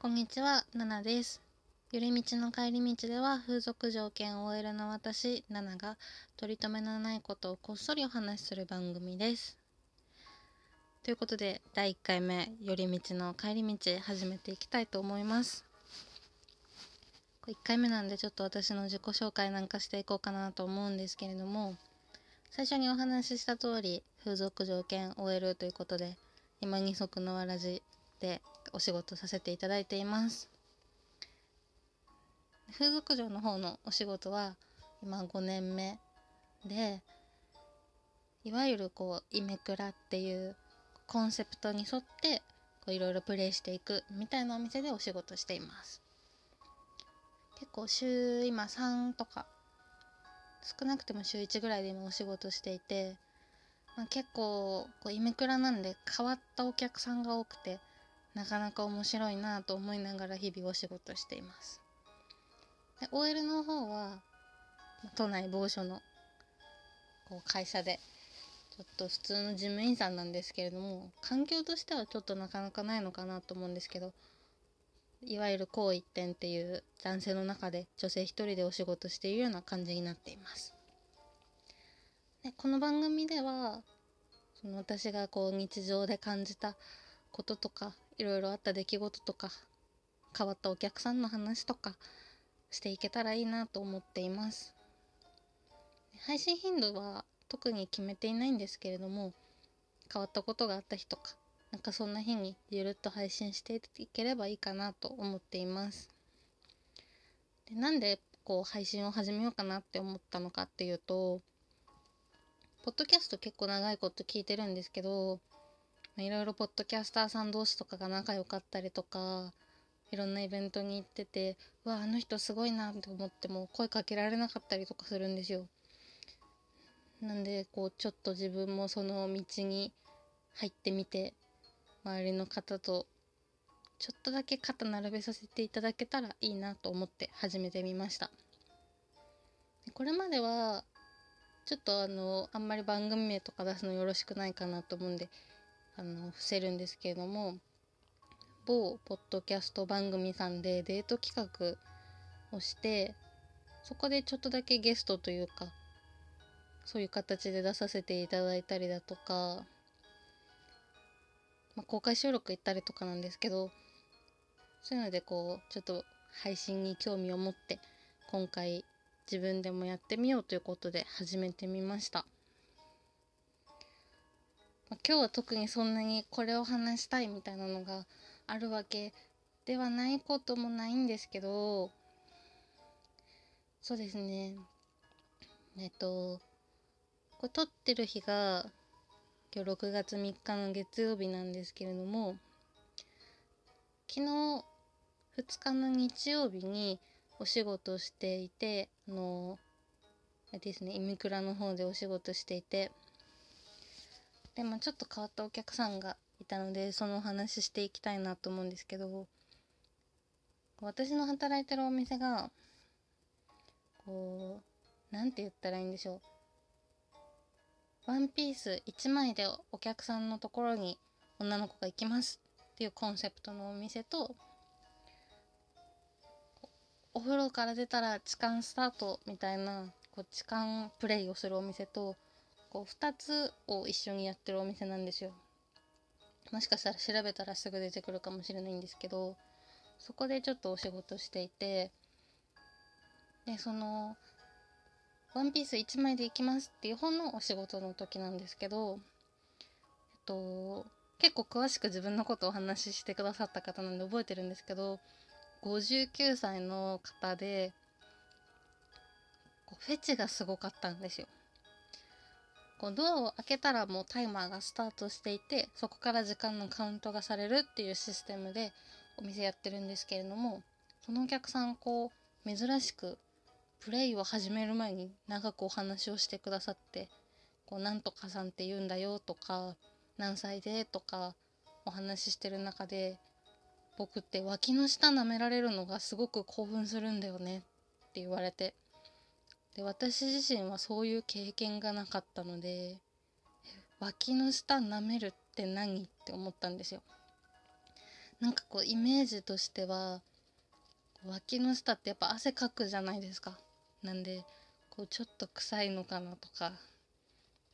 こんにちは、ナナです。寄り道の帰り道では風俗条件 OL の私、ナナが取り留めのないことをこっそりお話しする番組です。ということで、第1回目、寄り道の帰り道始めていきたいと思います。1回目なんでちょっと私の自己紹介なんかしていこうかなと思うんですけれども、最初にお話しした通り、風俗条件 OL ということで、今二足のわらじでお仕事させていただいています。風俗嬢の方のお仕事は今5年目でいわゆるこうイメクラっていうコンセプトに沿っていろいろプレイしていくみたいなお店でお仕事しています。結構週今3とか少なくても週1ぐらいで今お仕事していて、まあ、結構こうイメクラなんで変わったお客さんが多くてなかなか面白いなと思いながら日々お仕事しています。で OL の方は都内某所のこう会社でちょっと普通の事務員さんなんですけれども環境としてはちょっとなかなかないのかなと思うんですけどいわゆる高一点っていう男性の中で女性一人でお仕事しているような感じになっています。でこの番組ではその私がこう日常で感じたこととかいろいろあった出来事とか変わったお客さんの話とかしていけたらいいなと思っています。配信頻度は特に決めていないんですけれども変わったことがあった日とかなんかそんな日にゆるっと配信していければいいかなと思っています。でなんでこう配信を始めようかなって思ったのかっていうとポッドキャスト結構長いこと聞いてるんですけどいろいろポッドキャスターさん同士とかが仲良かったりとかいろんなイベントに行っててうわあの人すごいなって思っても声かけられなかったりとかするんですよ。なんでこうちょっと自分もその道に入ってみて周りの方とちょっとだけ肩並べさせていただけたらいいなと思って始めてみました。これまではちょっとあのあんまり番組名とか出すのよろしくないかなと思うんであの伏せるんですけれども某ポッドキャスト番組さんでデート企画をしてそこでちょっとだけゲストというかそういう形で出させていただいたりだとか、まあ、公開収録行ったりとかなんですけどそういうのでこうちょっと配信に興味を持って今回自分でもやってみようということで始めてみました。今日は特にそんなにこれを話したいみたいなのがあるわけではないこともないんですけどそうですね。えっとこれ撮ってる日が今日6月3日の月曜日なんですけれども昨日2日の日曜日にお仕事していてあのですねイミクラの方でお仕事していてでもちょっと変わったお客さんがいたのでそのお話していきたいなと思うんですけど私の働いてるお店がこう何て言ったらいいんでしょう。ワンピース1枚でお客さんのところに女の子が行きますっていうコンセプトのお店とお風呂から出たら痴漢スタートみたいなこう痴漢プレイをするお店とこう2つを一緒にやってるお店なんですよ。もしかしたら調べたらすぐ出てくるかもしれないんですけどそこでちょっとお仕事していてでその「ワンピース1枚で行きます」っていう本のお仕事の時なんですけどえっと結構詳しく自分のことをお話ししてくださった方なんで覚えてるんですけど59歳の方でフェチがすごかったんですよ。こうドアを開けたらもうタイマーがスタートしていてそこから時間のカウントがされるっていうシステムでお店やってるんですけれどもそのお客さんこう珍しくプレイを始める前に長くお話をしてくださってこうなんとかさんって言うんだよとか何歳でとかお話ししてる中で僕って脇の下舐められるのがすごく興奮するんだよねって言われてで私自身はそういう経験がなかったので脇の下舐めるって何って思ったんですよ。なんかこうイメージとしては脇の下ってやっぱ汗かくじゃないですか。なんでこうちょっと臭いのかなとか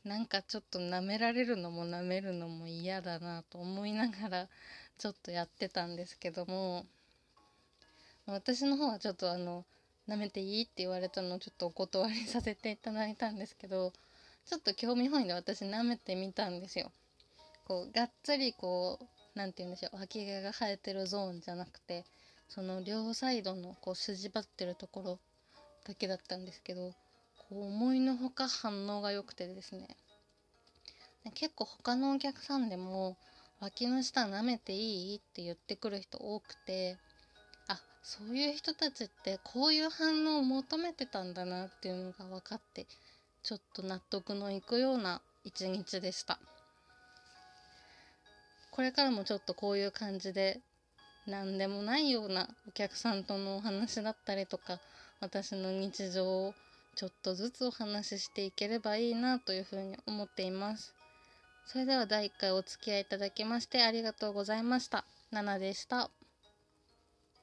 なんかちょっと舐められるのも舐めるのも嫌だなと思いながらちょっとやってたんですけども私の方はちょっとあの舐めていいって言われたのをちょっとお断りさせていただいたんですけどちょっと興味本位で私舐めてみたんですよ。こうがっつりこう何て言うんでしょう脇毛が生えてるゾーンじゃなくてその両サイドのこう筋張ってるところだけだったんですけどこう思いのほか反応が良くてですね。結構他のお客さんでも脇の下舐めていいって言ってくる人多くてそういう人たちってこういう反応を求めてたんだなっていうのが分かってちょっと納得のいくような一日でしたこれからもちょっとこういう感じで何でもないようなお客さんとのお話だったりとか私の日常をちょっとずつお話ししていければいいなというふうに思っていますそれでは第1回お付き合いいただきましてありがとうございました。ナナでした。